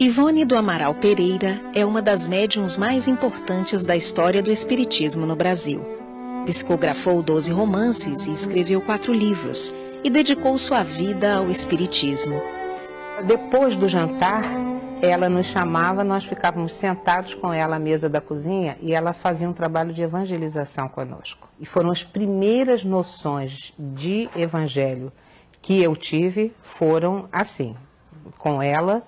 Ivone do Amaral Pereira é uma das médiums mais importantes da história do Espiritismo no Brasil. Psicografou 12 romances e escreveu quatro livros, e dedicou sua vida ao Espiritismo. Depois do jantar, ela nos chamava, nós ficávamos sentados com ela à mesa da cozinha e ela fazia um trabalho de evangelização conosco. E foram as primeiras noções de evangelho que eu tive, foram assim, com ela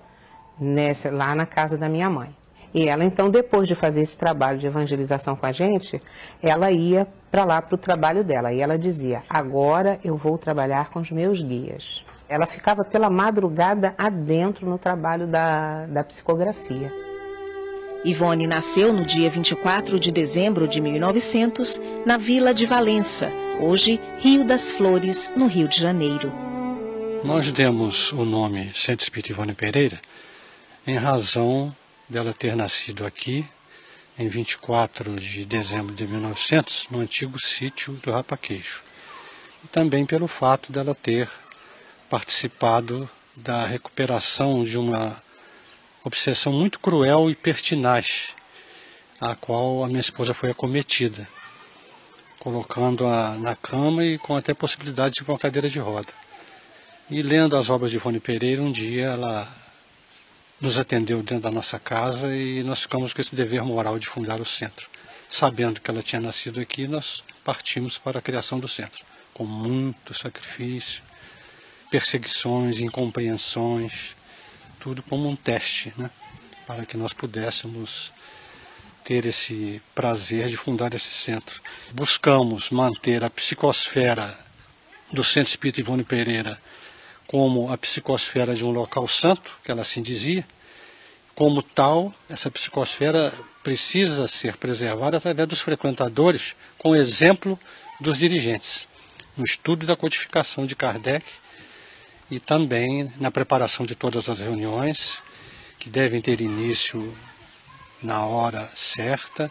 nessa, lá na casa da minha mãe. E ela, então, depois de fazer esse trabalho de evangelização com a gente, ela ia para lá para o trabalho dela. E ela dizia: Agora eu vou trabalhar com os meus guias. Ela ficava pela madrugada adentro no trabalho da, da psicografia. Ivone nasceu no dia 24 de dezembro de 1900, na vila de Valença, hoje Rio das Flores, no Rio de Janeiro. Nós demos o nome Centro Espírita Ivone Pereira em razão dela ter nascido aqui em 24 de dezembro de 1900, no antigo sítio do Rapaqueixo. E também pelo fato dela ter participado da recuperação de uma obsessão muito cruel e pertinaz, a qual a minha esposa foi acometida, colocando-a na cama e com até possibilidade de uma cadeira de roda. E lendo as obras de Ivone Pereira, um dia ela nos atendeu dentro da nossa casa e nós ficamos com esse dever moral de fundar o centro. Sabendo que ela tinha nascido aqui, nós partimos para a criação do centro, com muito sacrifício, perseguições, incompreensões, tudo como um teste, né? para que nós pudéssemos ter esse prazer de fundar esse centro. Buscamos manter a psicosfera do Centro Espírita Ivone Pereira como a psicosfera de um local santo, que ela assim dizia. Como tal, essa psicosfera precisa ser preservada através dos frequentadores, com exemplo dos dirigentes, no estudo da codificação de Kardec e também na preparação de todas as reuniões, que devem ter início na hora certa,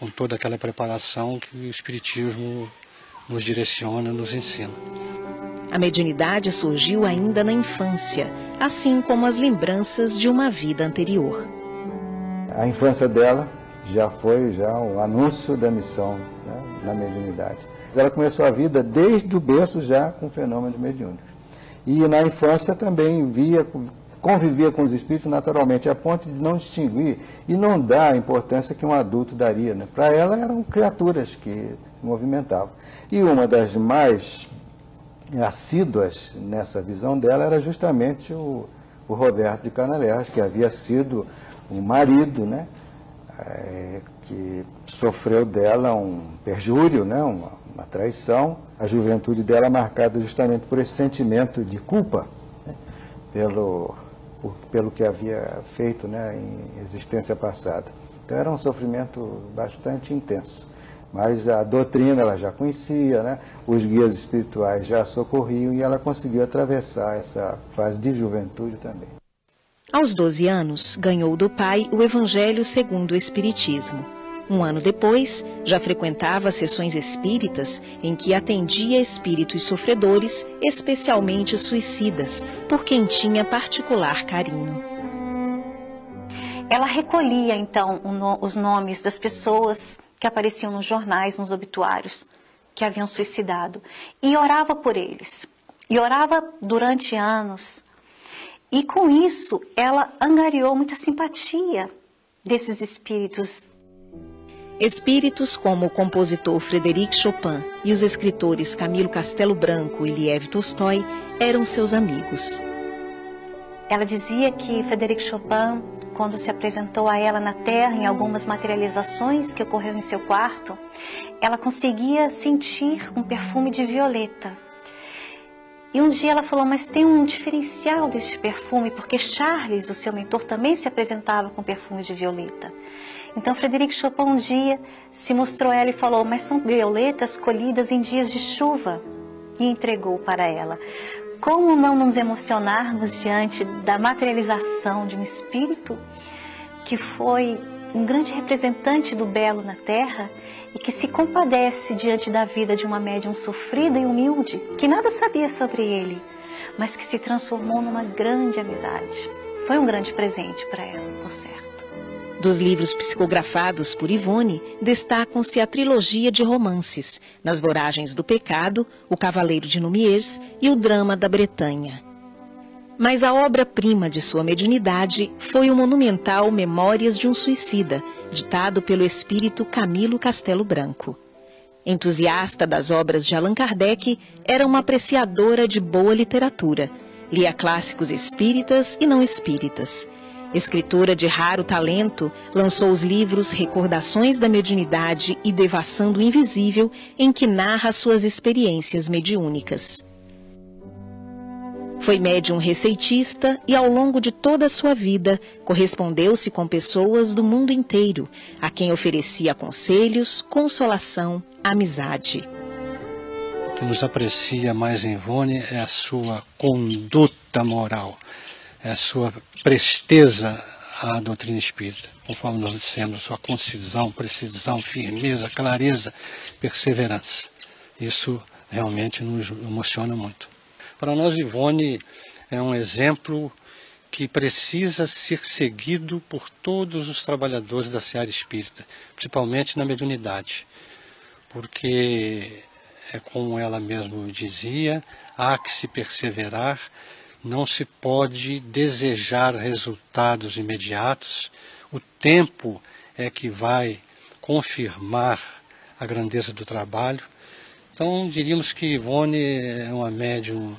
com toda aquela preparação que o Espiritismo nos direciona, nos ensina. A mediunidade surgiu ainda na infância, assim como as lembranças de uma vida anterior. A infância dela já foi já o anúncio da missão né, na mediunidade. Ela começou a vida desde o berço já com o fenômeno de mediúnico. E na infância também via, convivia com os espíritos naturalmente, a ponto de não distinguir e não dar a importância que um adulto daria. Né? Para ela eram criaturas que movimentavam. E uma das mais assíduas nessa visão dela era justamente o, o Roberto de Canalejas, que havia sido o marido, né, é, que sofreu dela um perjúrio, né, uma, uma, traição, a juventude dela marcada justamente por esse sentimento de culpa né, pelo, por, pelo que havia feito né, em existência passada. Então era um sofrimento bastante intenso mas a doutrina ela já conhecia, né? os guias espirituais já socorriam e ela conseguiu atravessar essa fase de juventude também. Aos 12 anos, ganhou do pai o Evangelho segundo o Espiritismo. Um ano depois, já frequentava sessões espíritas em que atendia espíritos sofredores, especialmente suicidas, por quem tinha particular carinho. Ela recolhia então os nomes das pessoas que apareciam nos jornais, nos obituários, que haviam suicidado, e orava por eles. E orava durante anos. E com isso, ela angariou muita simpatia desses espíritos. Espíritos como o compositor Frederic Chopin e os escritores Camilo Castelo Branco e Liev Tolstói eram seus amigos. Ela dizia que Frederic Chopin quando se apresentou a ela na Terra em algumas materializações que ocorreu em seu quarto, ela conseguia sentir um perfume de violeta. E um dia ela falou, mas tem um diferencial deste perfume, porque Charles, o seu mentor, também se apresentava com perfume de violeta. Então Frederic Chopin um dia se mostrou a ela e falou, mas são violetas colhidas em dias de chuva. E entregou para ela. Como não nos emocionarmos diante da materialização de um espírito que foi um grande representante do belo na terra e que se compadece diante da vida de uma médium sofrida e humilde, que nada sabia sobre ele, mas que se transformou numa grande amizade. foi um grande presente para ela, por certo. Dos livros psicografados por Ivone, destacam-se a trilogia de romances, Nas Voragens do Pecado, O Cavaleiro de Numiers e O Drama da Bretanha. Mas a obra-prima de sua mediunidade foi o monumental Memórias de um Suicida, ditado pelo espírito Camilo Castelo Branco. Entusiasta das obras de Allan Kardec, era uma apreciadora de boa literatura. Lia clássicos espíritas e não espíritas Escritora de raro talento, lançou os livros Recordações da Mediunidade e Devassando o Invisível, em que narra suas experiências mediúnicas. Foi médium receitista e, ao longo de toda a sua vida, correspondeu-se com pessoas do mundo inteiro, a quem oferecia conselhos, consolação, amizade. O que nos aprecia mais em Ivone é a sua conduta moral é sua presteza à doutrina espírita, conforme nós dissemos, sua concisão, precisão, firmeza, clareza, perseverança. Isso realmente nos emociona muito. Para nós, Ivone é um exemplo que precisa ser seguido por todos os trabalhadores da seara espírita, principalmente na mediunidade, porque é como ela mesma dizia, há que se perseverar não se pode desejar resultados imediatos. O tempo é que vai confirmar a grandeza do trabalho. Então, diríamos que Ivone é uma médium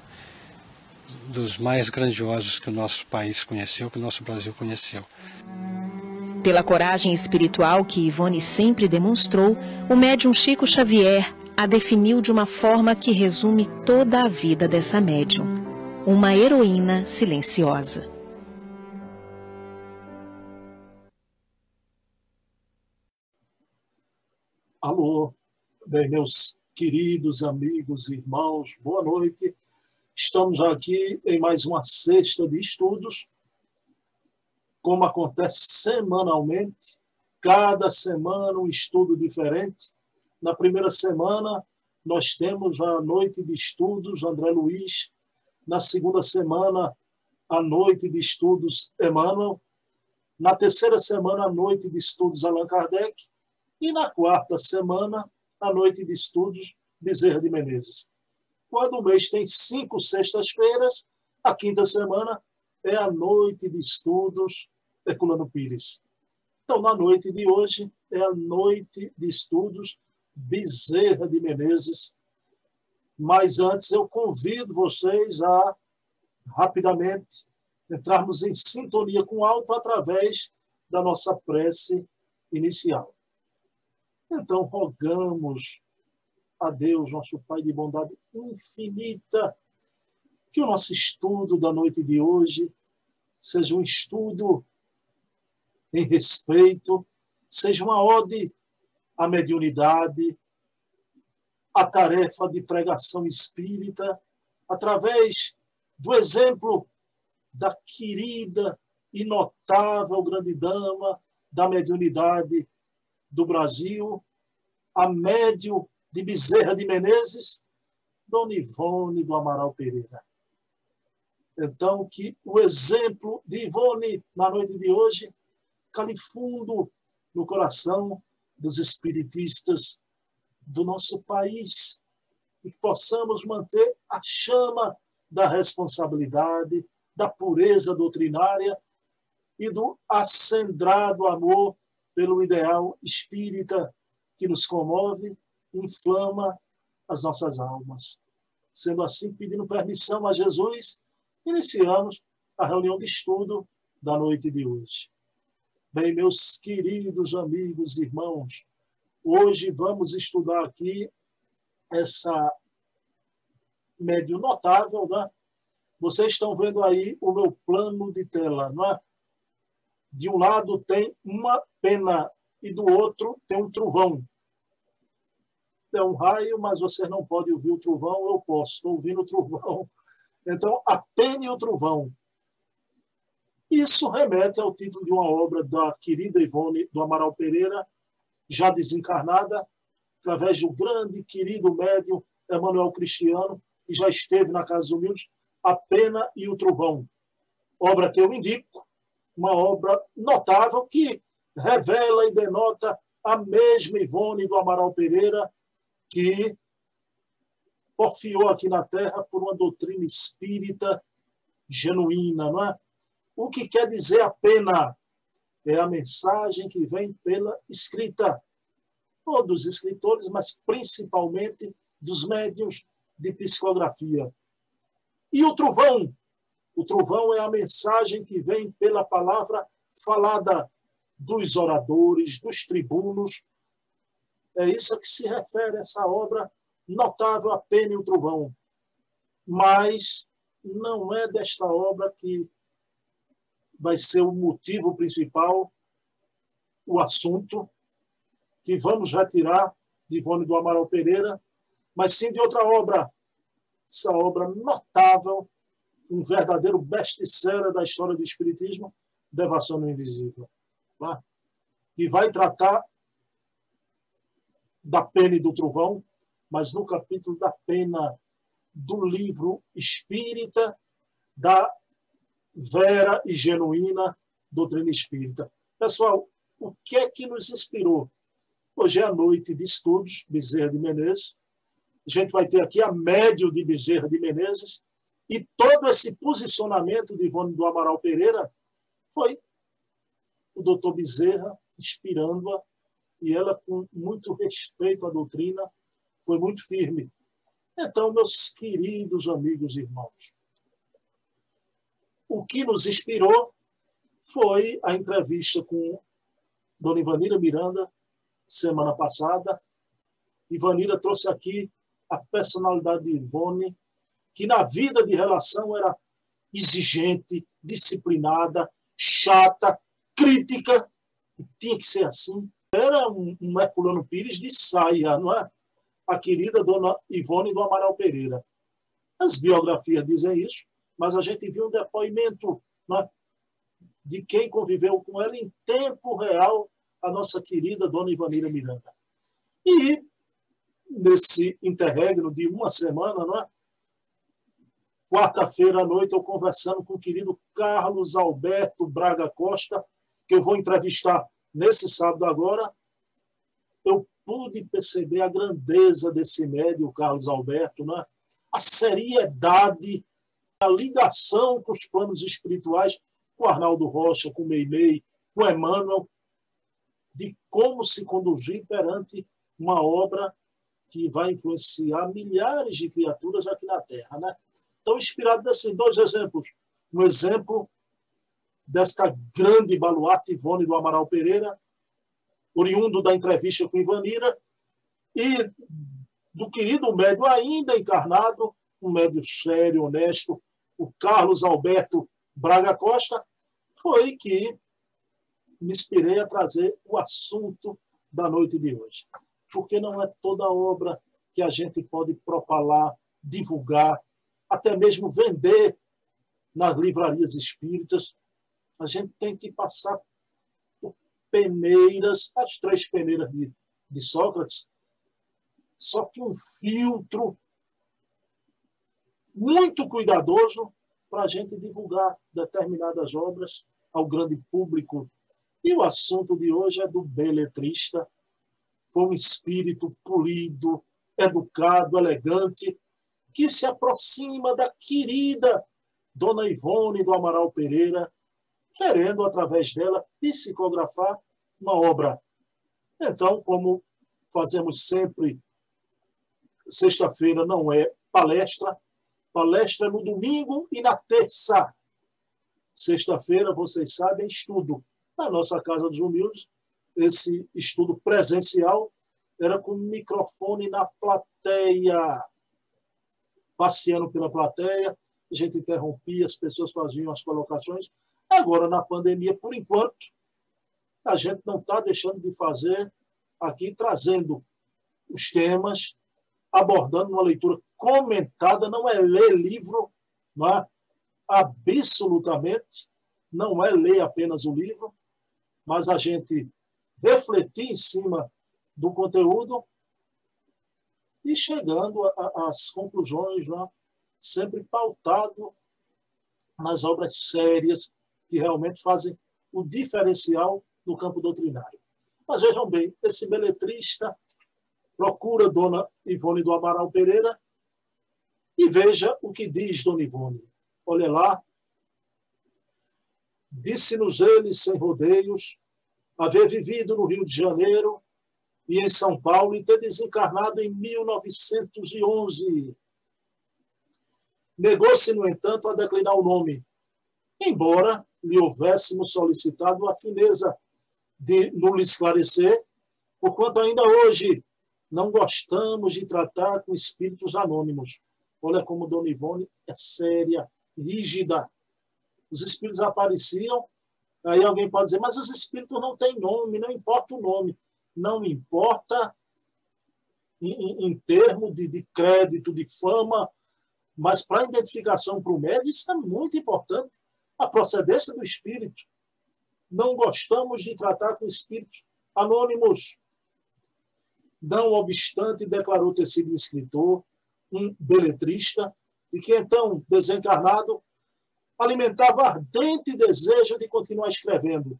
dos mais grandiosos que o nosso país conheceu, que o nosso Brasil conheceu. Pela coragem espiritual que Ivone sempre demonstrou, o médium Chico Xavier a definiu de uma forma que resume toda a vida dessa médium uma heroína silenciosa. Alô, bem, meus queridos amigos e irmãos, boa noite. Estamos aqui em mais uma sexta de estudos, como acontece semanalmente, cada semana um estudo diferente. Na primeira semana, nós temos a noite de estudos André Luiz na segunda semana, a noite de estudos Emmanuel. Na terceira semana, a noite de estudos Allan Kardec. E na quarta semana, a noite de estudos Bezerra de Menezes. Quando o mês tem cinco sextas-feiras, a quinta semana é a noite de estudos Herculano Pires. Então, na noite de hoje, é a noite de estudos Bezerra de Menezes, mas antes eu convido vocês a rapidamente entrarmos em sintonia com o alto através da nossa prece inicial. Então, rogamos a Deus, nosso Pai de bondade infinita, que o nosso estudo da noite de hoje seja um estudo em respeito, seja uma ode à mediunidade, a tarefa de pregação espírita através do exemplo da querida e notável grande dama da mediunidade do Brasil, a médio de Bezerra de Menezes, Dona Ivone do Amaral Pereira. Então, que o exemplo de Ivone na noite de hoje cale fundo no coração dos espiritistas do nosso país e que possamos manter a chama da responsabilidade, da pureza doutrinária e do acendrado amor pelo ideal espírita que nos comove, inflama as nossas almas. Sendo assim, pedindo permissão a Jesus, iniciamos a reunião de estudo da noite de hoje. Bem, meus queridos amigos irmãos, Hoje vamos estudar aqui essa médio notável, né? Vocês estão vendo aí o meu plano de tela, não é? De um lado tem uma pena e do outro tem um trovão. É um raio, mas você não pode ouvir o trovão, eu posso, estou ouvindo o trovão. Então, a pena e o trovão. Isso remete ao título de uma obra da querida Ivone do Amaral Pereira, já desencarnada, através do grande, querido médium Emanuel Cristiano, que já esteve na Casa Humildes, A Pena e o Trovão. Obra que eu indico, uma obra notável que revela e denota a mesma Ivone do Amaral Pereira que porfiou aqui na Terra por uma doutrina espírita genuína, não é? O que quer dizer a pena? É a mensagem que vem pela escrita, ou dos escritores, mas principalmente dos médiuns de psicografia. E o trovão? O trovão é a mensagem que vem pela palavra falada dos oradores, dos tribunos. É isso a que se refere essa obra notável, A Pena e o Trovão. Mas não é desta obra que vai ser o motivo principal, o assunto que vamos retirar de Ivone do Amaral Pereira, mas sim de outra obra. Essa obra notável, um verdadeiro best-seller da história do Espiritismo, Devação no Invisível. Tá? Que vai tratar da pena e do trovão, mas no capítulo da pena do livro espírita da vera e genuína doutrina espírita. Pessoal, o que é que nos inspirou? Hoje é a noite de estudos, Bezerra de Menezes. A gente vai ter aqui a médio de Bezerra de Menezes. E todo esse posicionamento de Ivone do Amaral Pereira foi o doutor Bezerra inspirando-a e ela, com muito respeito à doutrina, foi muito firme. Então, meus queridos amigos e irmãos, o que nos inspirou foi a entrevista com Dona Ivanira Miranda, semana passada. Ivanira trouxe aqui a personalidade de Ivone, que na vida de relação era exigente, disciplinada, chata, crítica, e tinha que ser assim. Era um, um Herculano Pires de saia, não é? a querida dona Ivone do Amaral Pereira. As biografias dizem isso, mas a gente viu um depoimento né, de quem conviveu com ela em tempo real, a nossa querida dona Ivanira Miranda. E nesse interregno de uma semana, é? quarta-feira à noite, eu conversando com o querido Carlos Alberto Braga Costa, que eu vou entrevistar nesse sábado agora, eu pude perceber a grandeza desse médio, Carlos Alberto, né? a seriedade, a ligação com os planos espirituais, com Arnaldo Rocha, com Meimei, com Emmanuel, de como se conduzir perante uma obra que vai influenciar milhares de criaturas aqui na Terra. Né? Então, inspirado nesses dois exemplos. Um exemplo desta grande baluarte Ivone do Amaral Pereira, oriundo da entrevista com Ivanira, e do querido médio ainda encarnado, um médio sério, honesto, o Carlos Alberto Braga Costa, foi que me inspirei a trazer o assunto da noite de hoje. Porque não é toda obra que a gente pode propalar, divulgar, até mesmo vender nas livrarias espíritas. A gente tem que passar peneiras, as três peneiras de, de Sócrates, só que um filtro muito cuidadoso para a gente divulgar determinadas obras ao grande público. E o assunto de hoje é do beletrista. Foi um espírito polido, educado, elegante, que se aproxima da querida Dona Ivone do Amaral Pereira, querendo, através dela, psicografar uma obra. Então, como fazemos sempre, sexta-feira não é palestra, palestra no domingo e na terça. Sexta-feira, vocês sabem, estudo. Na nossa Casa dos Humildes, esse estudo presencial era com microfone na plateia, passeando pela plateia, a gente interrompia, as pessoas faziam as colocações, Agora, na pandemia, por enquanto, a gente não está deixando de fazer aqui, trazendo os temas, abordando uma leitura comentada, não é ler livro, não é? absolutamente, não é ler apenas o livro, mas a gente refletir em cima do conteúdo e chegando às conclusões, é? sempre pautado nas obras sérias, que realmente fazem o diferencial no campo doutrinário. Mas vejam bem, esse beletrista procura Dona Ivone do Amaral Pereira e veja o que diz Dona Ivone. Olha lá. Disse-nos ele, sem rodeios, haver vivido no Rio de Janeiro e em São Paulo e ter desencarnado em 1911. Negou-se, no entanto, a declinar o nome, embora lhe houvéssemos solicitado a fineza de nos esclarecer, porquanto ainda hoje não gostamos de tratar com espíritos anônimos. Olha como Dona Ivone é séria, rígida. Os espíritos apareciam, aí alguém pode dizer, mas os espíritos não têm nome, não importa o nome. Não importa em, em, termos de, de crédito, de fama, mas para a identificação para o médico, isso é muito importante. A procedência do espírito. Não gostamos de tratar com espíritos anônimos. Não obstante, declarou ter sido um escritor, um beletrista, e que então, desencarnado, alimentava ardente desejo de continuar escrevendo,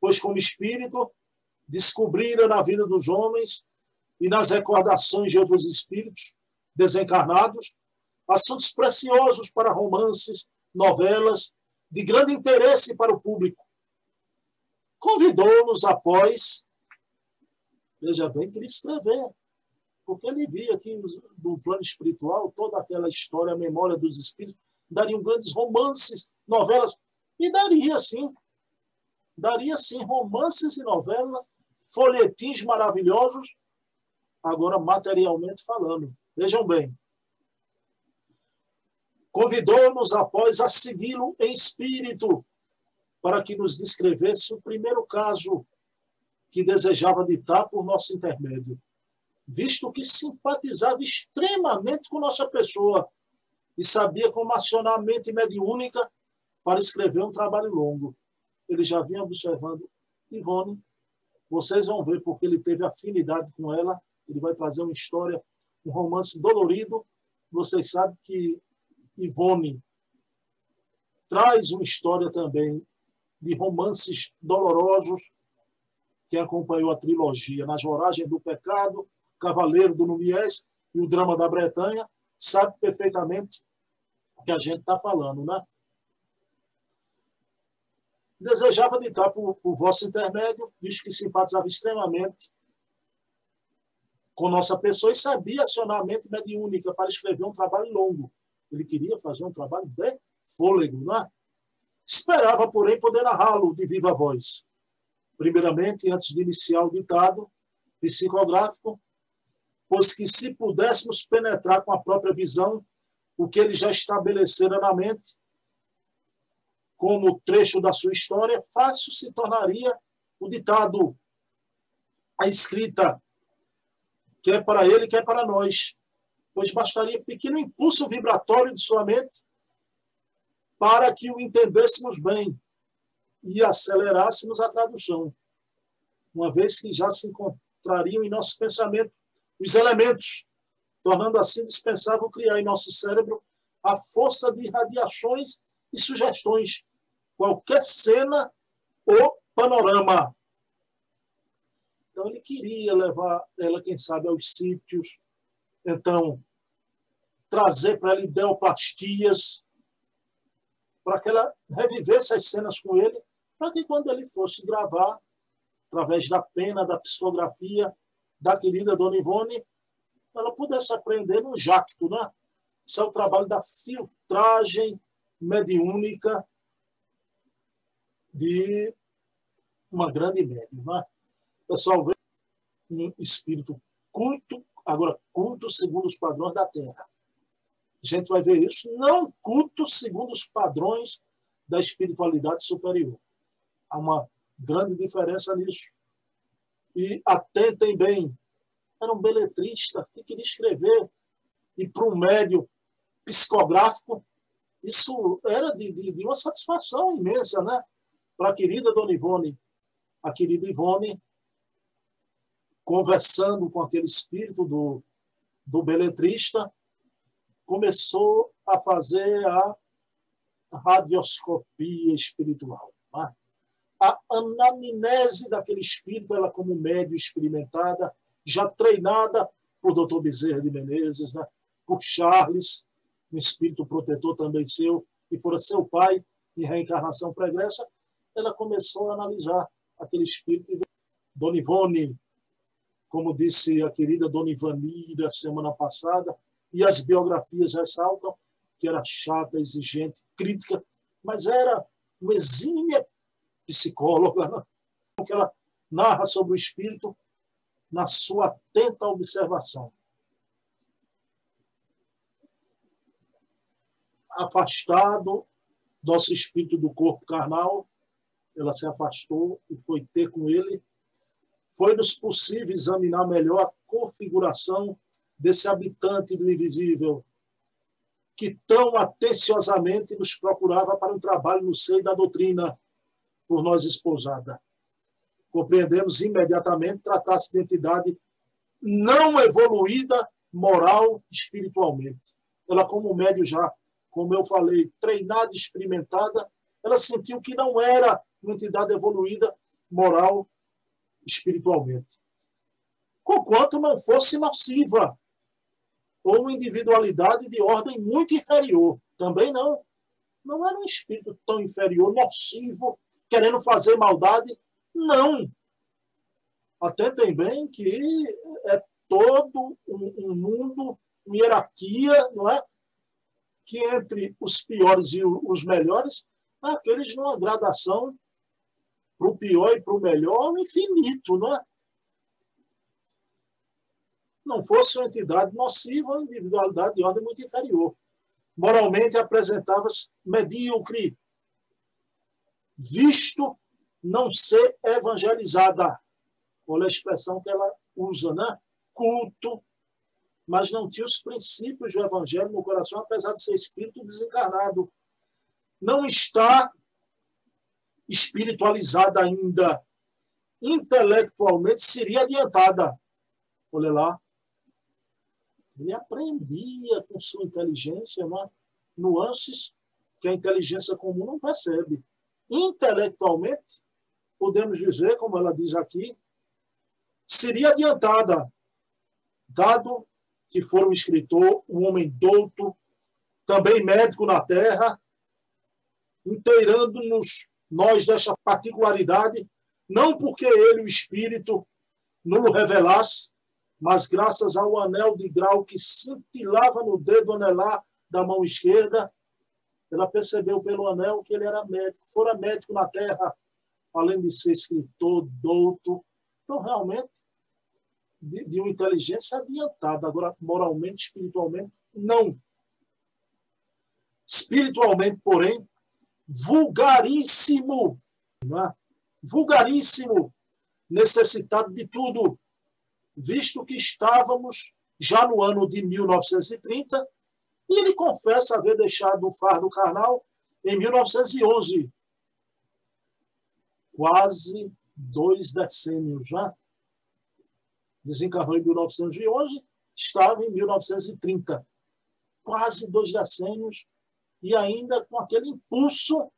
pois, como espírito, descobrira na vida dos homens e nas recordações de outros espíritos desencarnados assuntos preciosos para romances, novelas, de grande interesse para o público. Convidou-nos após, veja bem, queria escrever, porque ele via que no plano espiritual toda aquela história, a memória dos espíritos, dariam grandes romances, novelas, e daria sim, daria sim romances e novelas, folhetins maravilhosos, agora materialmente falando. Vejam bem. Convidou-nos após a segui-lo em espírito, para que nos descrevesse o primeiro caso que desejava ditar por nosso intermédio visto que simpatizava extremamente com nossa pessoa e sabia como acionar a mente mediúnica para escrever um trabalho longo. Ele já vinha observando Ivone. Vocês vão ver porque ele teve afinidade com ela. Ele vai trazer uma história, um romance dolorido. Vocês sabem que Ivone traz uma história também de romances dolorosos que acompanhou a trilogia Nas Voragens do Pecado, Cavaleiro do Numies e o Drama da Bretanha, sabe perfeitamente o que a gente está falando, né? Desejava ditar por, por vosso intermédio, visto que simpatizava extremamente com nossa pessoa e sabia acionar a mente mediúnica para escrever um trabalho longo. Ele queria fazer um trabalho de fôlego, né? Esperava, porém, poder narrá-lo de viva voz. Primeiramente, antes de iniciar o ditado psicográfico, pois que se pudéssemos penetrar com a própria visão o que ele já estabelecera na mente, como trecho da sua história, fácil se tornaria o ditado, a escrita, que é para ele, que é para nós, pois bastaria pequeno impulso vibratório de sua mente para que o entendêssemos bem e acelerássemos a tradução, uma vez que já se encontrariam em nosso pensamento os elementos, tornando assim dispensável criar em nosso cérebro a força de radiações e sugestões, qualquer cena ou panorama. Então, ele queria levar ela, quem sabe, aos sítios, então, trazer para ela ideoplastias, para que ela revivesse as cenas com ele, para que quando ele fosse gravar, através da pena, da psicografia, da querida Dona Ivone, ela pudesse aprender no jacto, né? Isso é o trabalho da filtragem mediúnica de uma grande médium. Né? Pessoal, vê um espírito culto, agora culto segundo os padrões da Terra. A gente vai ver isso, não culto segundo os padrões da espiritualidade superior. Há uma grande diferença nisso e atentem bem, era um beletrista que queria escrever, e para um médio psicográfico, isso era de, de, de uma satisfação imensa, né? Para a querida Dona Ivone, a querida Ivone, conversando com aquele espírito do, do beletrista, começou a fazer a radioscopia espiritual. A anamnese daquele espírito, ela como médio experimentada, já treinada por Dr. Bezerra de Menezes, né? por Charles, um espírito protetor também seu, que fora seu pai em reencarnação pregressa, ela começou a analisar aquele espírito. Dona Ivone, como disse a querida Dona Ivanira semana passada, e as biografias ressaltam que era chata, exigente, crítica, mas era uma exímia psicóloga, né? que ela narra sobre o espírito na sua atenta observação. Afastado nosso espírito do corpo carnal, ela se afastou e foi ter com ele. Foi-nos possível examinar melhor a configuração desse habitante do invisível, que tão atenciosamente nos procurava para um trabalho no seio da doutrina, por nós esposada. Compreendemos imediatamente tratar-se de entidade não evoluída moral espiritualmente. Ela, como médio já, como eu falei, treinada, experimentada, ela sentiu que não era uma entidade evoluída moral espiritualmente. Conquanto não fosse nociva, ou uma individualidade de ordem muito inferior. Também não. Não era um espírito tão inferior, nocivo, querendo fazer maldade. Não. Atentem bem que é todo um, um mundo, uma hierarquia, não é? Que entre os piores e os melhores, aqueles numa gradação para o pior e para o melhor, infinito, não é? Não fosse uma entidade nociva ou individualidade de ordem muito inferior. Moralmente apresentava-se medíocre, visto não ser evangelizada. Olha a expressão que ela usa, né? Culto, mas não tinha os princípios do evangelho no coração, apesar de ser espírito desencarnado. Não está espiritualizada ainda. Intelectualmente seria adiantada. Olha lá. Ele aprendia com sua inteligência né? nuances que a inteligência comum não percebe. Intelectualmente, podemos dizer, como ela diz aqui, seria adiantada, dado que for um escritor, um homem douto, também médico na terra, inteirando-nos nós desta particularidade, não porque ele, o Espírito, não revelasse, mas graças ao anel de grau que cintilava no dedo anelar da mão esquerda, ela percebeu pelo anel que ele era médico, fora médico na terra, além de ser escritor, douto. Então, realmente, de, de uma inteligência adiantada. Agora, moralmente, espiritualmente, não. Espiritualmente, porém, vulgaríssimo, é? vulgaríssimo, necessitado de tudo, visto que estávamos já no ano de 1930 e ele confessa haver deixado o fardo carnal em 1911. Quase dois decênios já. Desencarnou em 1911, estava em 1930. Quase dois decênios e ainda com aquele impulso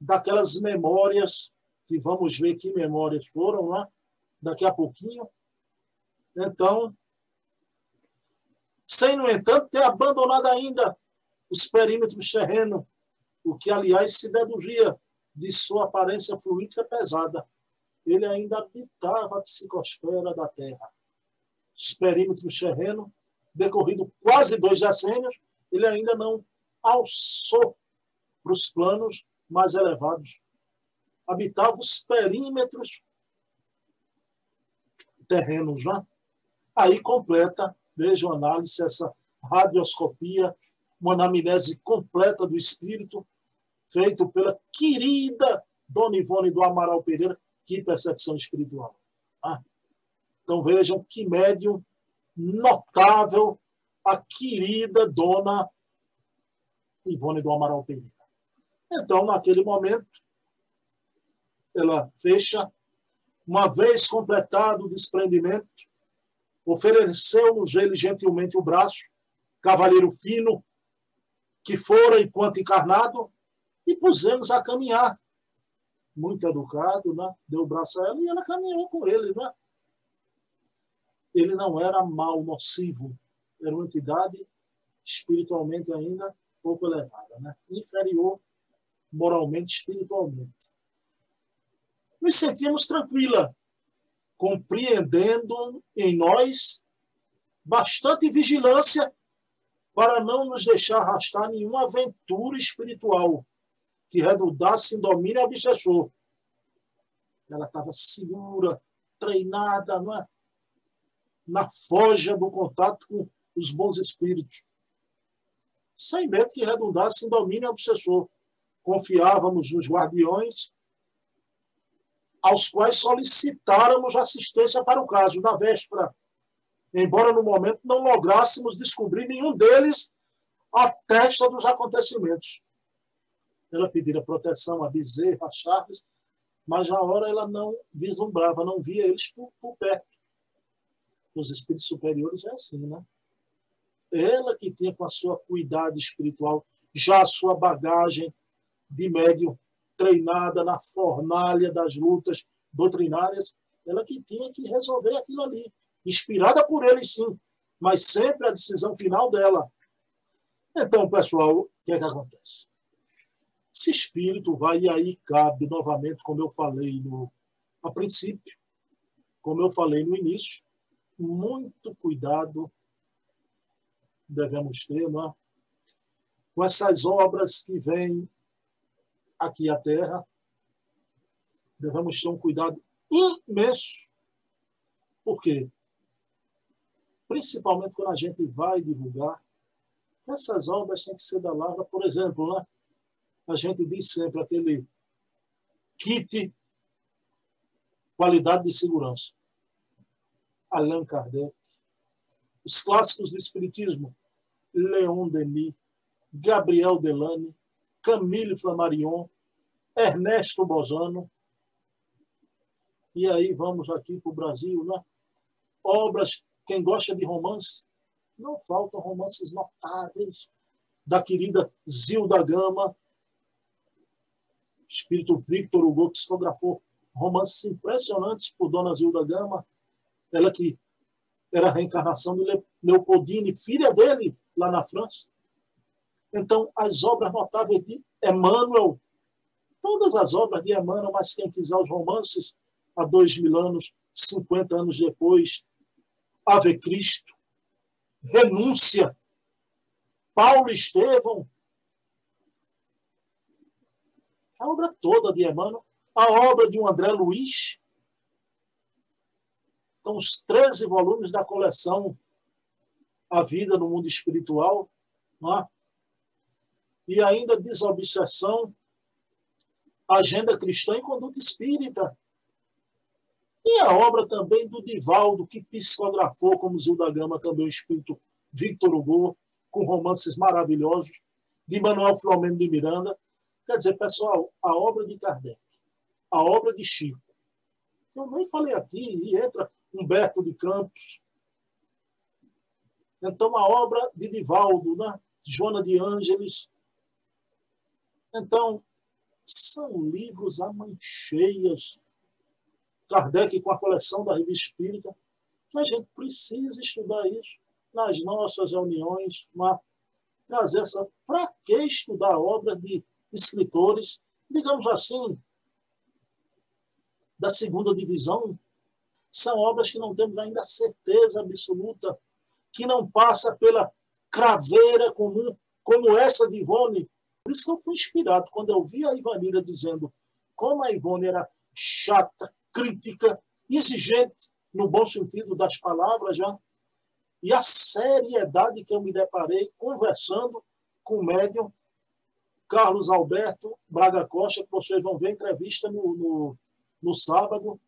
daquelas memórias, que vamos ver que memórias foram, né? daqui a pouquinho. Então, sem, no entanto, ter abandonado ainda os perímetros terrenos, o que, aliás, se deduzia de sua aparência fluídica pesada. Ele ainda habitava a psicosfera da Terra. Os perímetros terrenos, decorrido quase dois decênios, ele ainda não alçou para os planos mais elevados. Habitava os perímetros terrenos. Né? Aí completa, análise, essa radioscopia, uma anamnese completa do espírito, feito pela querida Dona Ivone do Amaral Pereira, que percepção espiritual. Ah, então vejam que médium notável a querida Dona Ivone do Amaral Pereira. Então, naquele momento, ela fecha, uma vez completado o desprendimento, ofereceu-nos ele gentilmente o braço, cavaleiro fino, que fora enquanto encarnado, e pusemos a caminhar. Muito educado, né? deu o braço a ela e ela caminhou com ele. Né? Ele não era mal, nocivo, era uma entidade espiritualmente ainda pouco elevada, né? inferior moralmente, espiritualmente. Nos sentíamos tranquila, compreendendo em nós bastante vigilância para não nos deixar arrastar nenhuma aventura espiritual que redundasse em domínio obsessor. Ela estava segura, treinada, não é? na forja do contato com os bons espíritos sem medo que redundasse em domínio obsessor. Confiávamos nos guardiões, aos quais solicitáramos assistência para o caso. Na véspera, embora no momento não lográssemos descobrir nenhum deles a testa dos acontecimentos. Ela pedira proteção a Bezerra, a Charles, mas na hora ela não vislumbrava, não via eles por, por perto. Os espíritos superiores é assim, né? ela que tinha com a sua cuidado espiritual já a sua bagagem de médium treinada na fornalha das lutas doutrinárias, ela que tinha que resolver aquilo ali, inspirada por ele sim, mas sempre a decisão final dela. Então, pessoal, o que é que acontece? Esse espírito vai e aí cabe novamente, como eu falei no a princípio, como eu falei no início, muito cuidado devemos ter, não é? com essas obras que vêm aqui à Terra, devemos ter um cuidado imenso. Por quê? Principalmente quando a gente vai divulgar, essas obras têm que ser da lavra, por exemplo, né? a gente diz sempre aquele kit qualidade de segurança. Allan Kardec. Os clássicos do Espiritismo, Leon Denis, Gabriel Delane, Camille Flammarion, Ernesto Bozano. E aí vamos aqui para o Brasil, né? Obras, quem gosta de romance, não faltam romances notáveis da querida Zilda Gama, espírito Victor Hugo, que psicografou romances impressionantes por Dona Zilda Gama, ela que era a reencarnação de Leopoldine, filha dele, lá na França. Então, as obras notáveis de Emmanuel, todas as obras de Emmanuel, mas quem quiser os romances, há dois mil anos, 50 anos depois, Ave Cristo, Renúncia, Paulo Estevão, a obra toda de Emmanuel, a obra de um André Luiz. Então, os 13 volumes da coleção a vida no mundo espiritual, é? e ainda desobsessão, agenda cristã e conduta espírita. E a obra também do Divaldo, que psicografou, como Zilda Gama, também o espírito Victor Hugo, com romances maravilhosos, de Manuel Flamengo de Miranda. Quer dizer, pessoal, a obra de Kardec, a obra de Chico. Eu nem falei aqui, e entra Humberto de Campos, então, a obra de Divaldo, né? Joana de Ângeles. Então, são livros a mãe cheias. Kardec com a coleção da Revista Espírita, a gente precisa estudar isso nas nossas reuniões, uma, trazer essa. Para que estudar obras de escritores, digamos assim, da segunda divisão? São obras que não temos ainda certeza absoluta que não passa pela craveira comum, como essa de Ivone. Por isso que eu fui inspirado quando eu vi a Ivanira dizendo como a Ivone era chata, crítica, exigente, no bom sentido das palavras já, e a seriedade que eu me deparei conversando com o médium Carlos Alberto Braga Costa, que vocês vão ver a entrevista no, no, no sábado.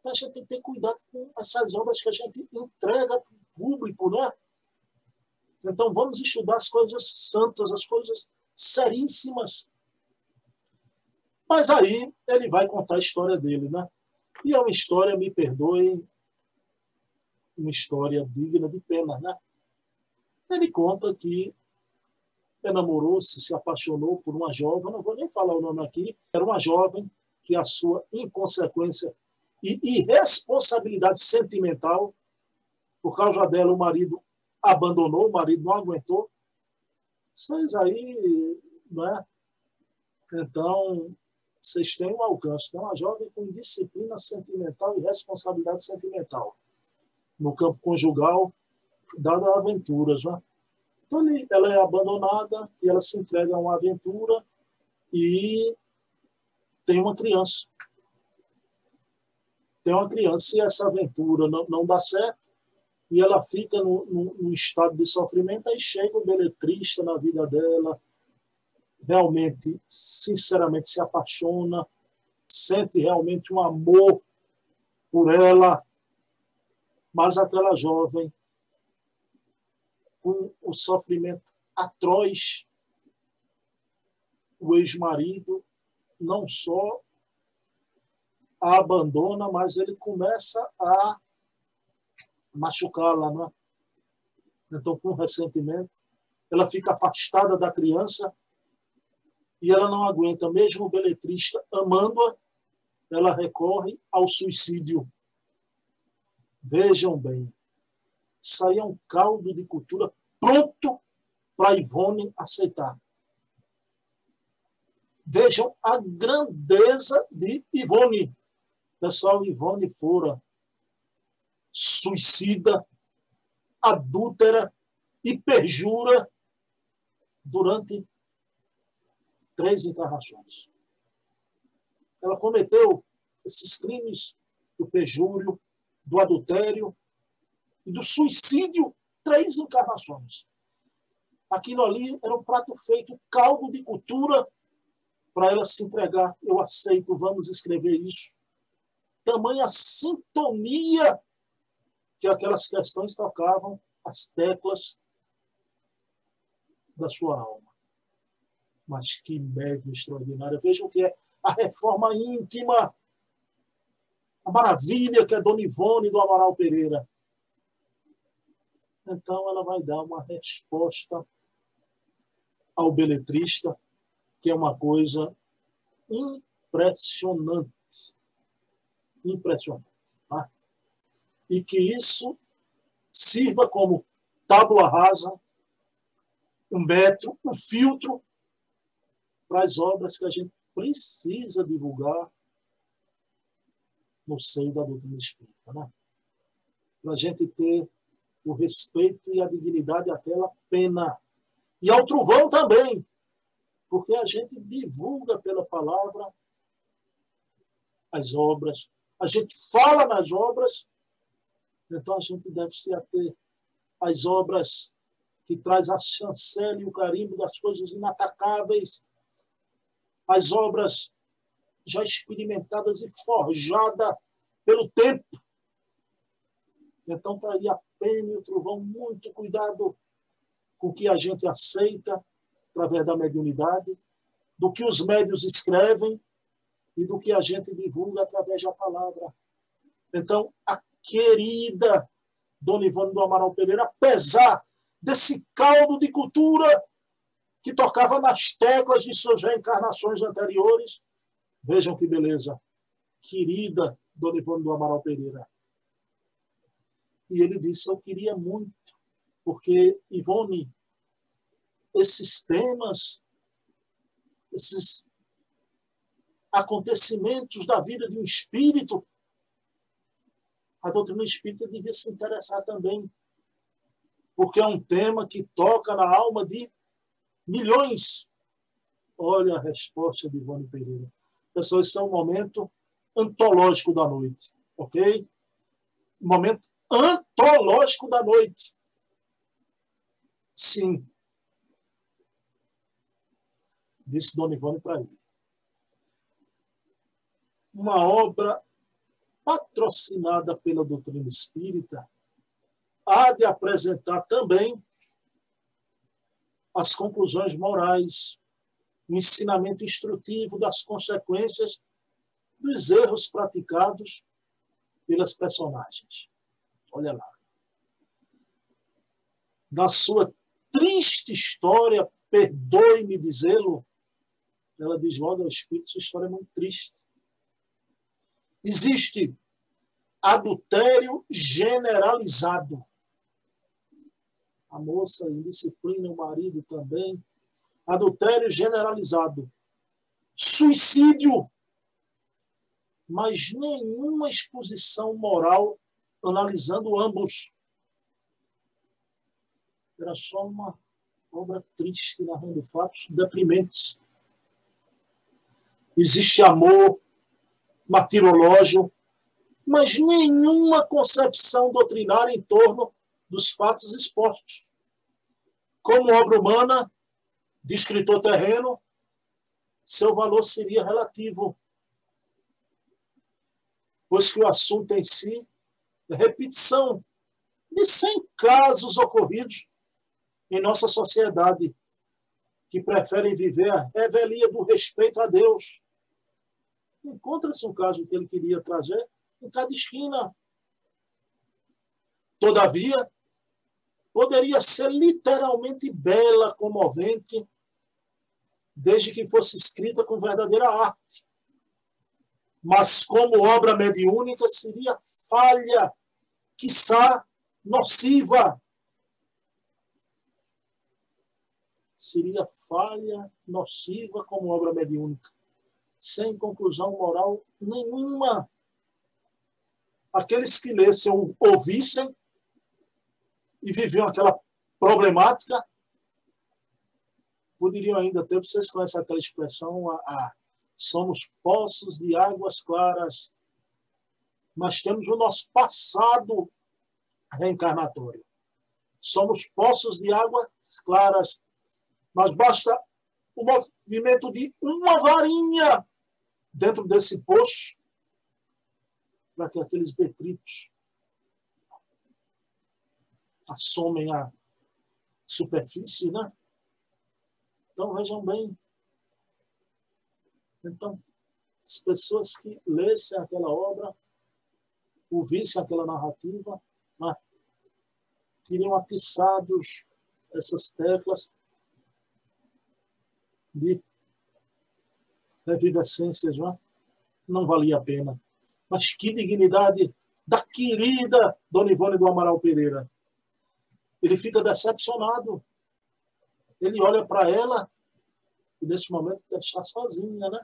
Então a gente tem que ter cuidado com essas obras que a gente entrega público, né? Então vamos estudar as coisas santas, as coisas seríssimas. Mas aí ele vai contar a história dele, né? E é uma história, me perdoem, uma história digna de pena, né? Ele conta que enamorou-se, se apaixonou por uma jovem, não vou nem falar o nome aqui, era uma jovem que a sua inconsequência e irresponsabilidade sentimental, por causa dela o marido abandonou, o marido não aguentou. Vocês aí, não é? Então, vocês têm um alcance. Então, uma jovem com disciplina sentimental e responsabilidade sentimental. No campo conjugal, dada aventuras. Né? Então, ela é abandonada e ela se entrega a uma aventura e tem uma criança. Tem uma criança e essa aventura não, não dá certo e ela fica no, estado de sofrimento, aí chega o beletrista na vida dela, realmente, sinceramente, se apaixona, sente realmente um amor por ela, mas aquela jovem, com o sofrimento atroz, o ex-marido não só a abandona, mas ele começa a machucá-la, não é? Então, com ressentimento, ela fica afastada da criança e ela não aguenta, mesmo o beletrista amando-a, ela recorre ao suicídio. Vejam bem, aí é um caldo de cultura pronto para Ivone aceitar. Vejam a grandeza de Ivone. Pessoal, Ivone fora suicida, adúltera e perjura durante três encarnações. Ela cometeu esses crimes do perjúrio, do adultério e do suicídio três encarnações. Aquilo ali era um prato feito, caldo de cultura para ela se entregar. Eu aceito, vamos escrever isso. Tamanha sintonia que aquelas questões tocavam as teclas da sua alma. Mas que média extraordinária. Vejam o que é a reforma íntima. A maravilha que é Dona Ivone do Amaral Pereira. Então, ela vai dar uma resposta ao beletrista, que é uma coisa impressionante. Impressionante e que isso sirva como tábua rasa, um metro, um filtro para as obras que a gente precisa divulgar no seio da doutrina espírita. Né? Para a gente ter o respeito e a dignidade àquela pena. E ao trovão também, porque a gente divulga pela palavra as obras, a gente fala nas obras então a gente deve se ater às obras que traz a chancela e o carimbo das coisas inatacáveis, as obras já experimentadas e forjadas pelo tempo. Então está aí a pena e o trovão, muito cuidado com o que a gente aceita através da mediunidade, do que os médios escrevem e do que a gente divulga através da palavra. Então, a querida Dona Ivone do Amaral Pereira, apesar desse caldo de cultura que tocava nas teclas de suas reencarnações anteriores. Vejam que beleza. Querida Dona Ivone do Amaral Pereira. E ele disse: Eu queria muito, porque, Ivone, esses temas, esses acontecimentos da vida de um espírito a doutrina espírita devia se interessar também, porque é um tema que toca na alma de milhões. Olha a resposta de Ivone Pereira. Pessoal, esse é um momento antológico da noite, ok? momento antológico da noite. Sim. Disse Dona Ivone para ele. Uma obra patrocinada pela doutrina espírita, há de apresentar também as conclusões morais, o ensinamento instrutivo das consequências dos erros praticados pelas personagens. Olha lá. Na sua triste história perdoe-me dizê-lo, ela diz logo ao Espírito, sua história é muito triste. Existe adultério generalizado. A moça indisciplina o marido também. Adultério generalizado. Suicídio. Mas nenhuma exposição moral analisando ambos. Era só uma obra triste, narrando fatos deprimentes. Existe amor, martirológio, mas nenhuma concepção doutrinária em torno dos fatos expostos. Como obra humana, de escritor terreno, seu valor seria relativo, pois que o assunto em si é repetição de 100 casos ocorridos em nossa sociedade que preferem viver a revelia do respeito a Deus. Encontra-se um caso que ele queria trazer em cada esquina. Todavia, poderia ser literalmente bela, comovente, desde que fosse escrita com verdadeira arte. Mas, como obra mediúnica, seria falha, quiçá nociva. Seria falha, nociva como obra mediúnica, sem conclusão moral nenhuma aqueles que lessem ou ouvissem e viviam aquela problemática, poderiam ainda ter, vocês conhecem aquela expressão, a, a, somos poços de águas claras, mas temos o nosso passado reencarnatório. Somos poços de águas claras, mas basta o movimento de uma varinha dentro desse poço para que aqueles detritos assomem a superfície, né? Então, vejam bem. Então, as pessoas que lessem aquela obra, ouvissem aquela narrativa, né? teriam atiçados essas teclas de revivescências, não, não valia a pena. Mas que dignidade da querida Dona Ivone do Amaral Pereira. Ele fica decepcionado. Ele olha para ela, e nesse momento está sozinha, né?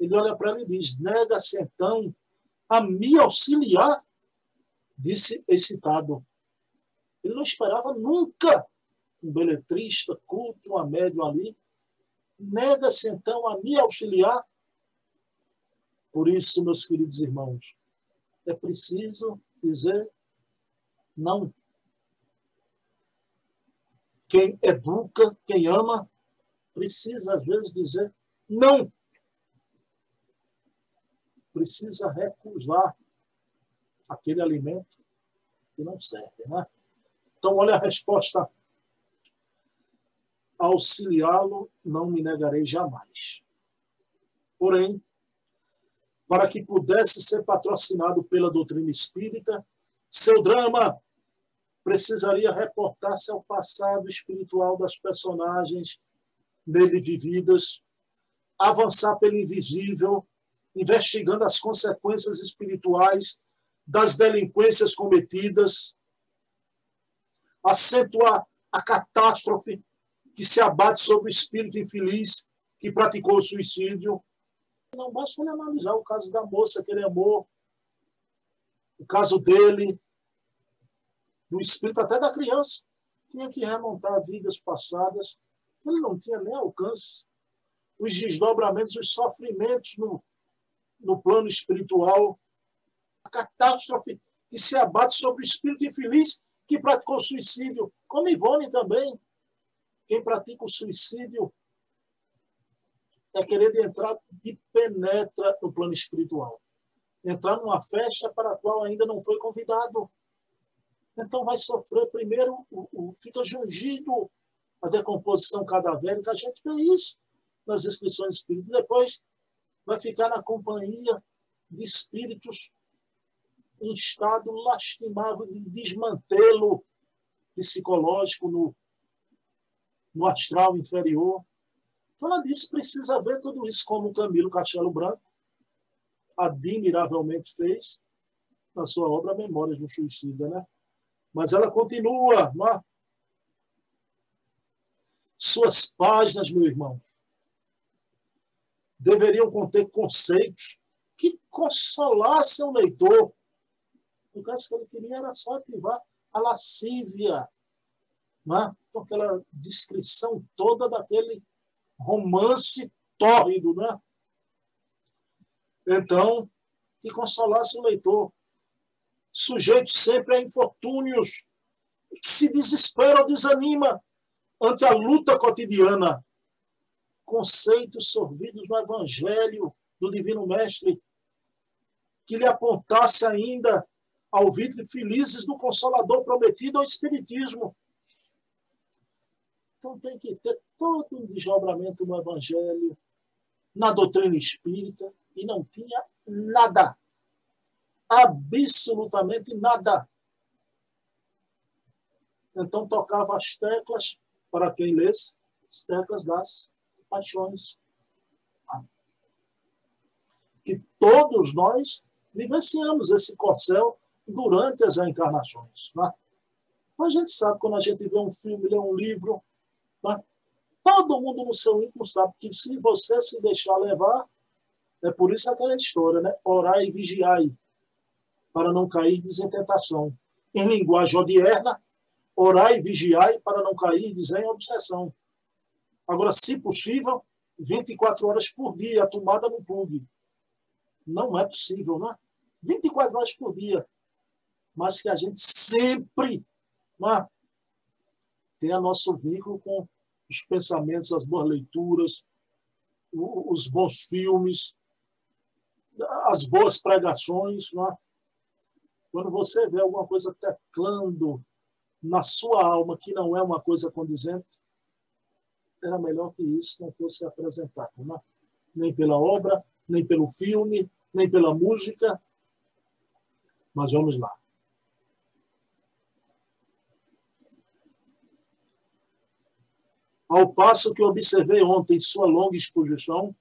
Ele olha para ela e diz: Nega-se então a me auxiliar, disse excitado. Ele não esperava nunca um beletrista, culto, uma médium ali. Nega-se então a me auxiliar por isso, meus queridos irmãos, é preciso dizer não. Quem educa, quem ama, precisa, às vezes, dizer não. Precisa recusar aquele alimento que não serve. Né? Então, olha a resposta. Auxiliá-lo não me negarei jamais. Porém, para que pudesse ser patrocinado pela doutrina espírita, seu drama precisaria reportar-se ao passado espiritual das personagens nele vividas, avançar pelo invisível, investigando as consequências espirituais das delinquências cometidas, acentuar a catástrofe que se abate sobre o espírito infeliz que praticou o suicídio, não basta ele analisar o caso da moça que ele amou, o caso dele, do espírito até da criança. Tinha que remontar vidas passadas ele não tinha nem alcance. Os desdobramentos, os sofrimentos no, no plano espiritual, a catástrofe que se abate sobre o espírito infeliz que praticou suicídio, como Ivone também. Quem pratica o suicídio é querer entrar de penetra no plano espiritual. Entrar numa festa para a qual ainda não foi convidado. Então vai sofrer primeiro, fica jungido a decomposição cadavérica. A gente vê isso nas inscrições espíritas. Depois vai ficar na companhia de espíritos em estado lastimável de desmantelo psicológico no, no astral inferior. Ela disse, precisa ver tudo isso, como o Camilo Castelo Branco admiravelmente fez na sua obra Memórias do Suicida, né? Mas ela continua, é? Suas páginas, meu irmão, deveriam conter conceitos que consolassem o leitor. O que ele queria era só ativar a lascívia, né? aquela descrição toda daquele romance tórrido. Né? Então, que consolasse o leitor. Sujeito sempre a infortúnios, que se desespera ou desanima ante a luta cotidiana. Conceitos sorvidos no Evangelho do Divino Mestre, que lhe apontasse ainda ao vitre felizes do Consolador prometido ao Espiritismo. Então tem que ter todo um desdobramento no Evangelho, na doutrina espírita, e não tinha nada. Absolutamente nada. Então tocava as teclas, para quem lesse, as teclas das paixões. Que todos nós vivenciamos esse corcel durante as reencarnações. Né? A gente sabe, quando a gente vê um filme, lê um livro, né? todo mundo no seu íntimo sabe que se você se deixar levar, é por isso aquela história, né? Orar e vigiar para não cair em tentação. Em linguagem odierna, orar e vigiar para não cair em obsessão. Agora, se possível, 24 horas por dia, a tomada no plug. Não é possível, né? 24 horas por dia. Mas que a gente sempre né, tenha nosso vínculo com os pensamentos, as boas leituras, os bons filmes, as boas pregações. É? Quando você vê alguma coisa teclando na sua alma que não é uma coisa condizente, era melhor que isso não fosse apresentado. É? Nem pela obra, nem pelo filme, nem pela música. Mas vamos lá. Ao passo que observei ontem sua longa exposição,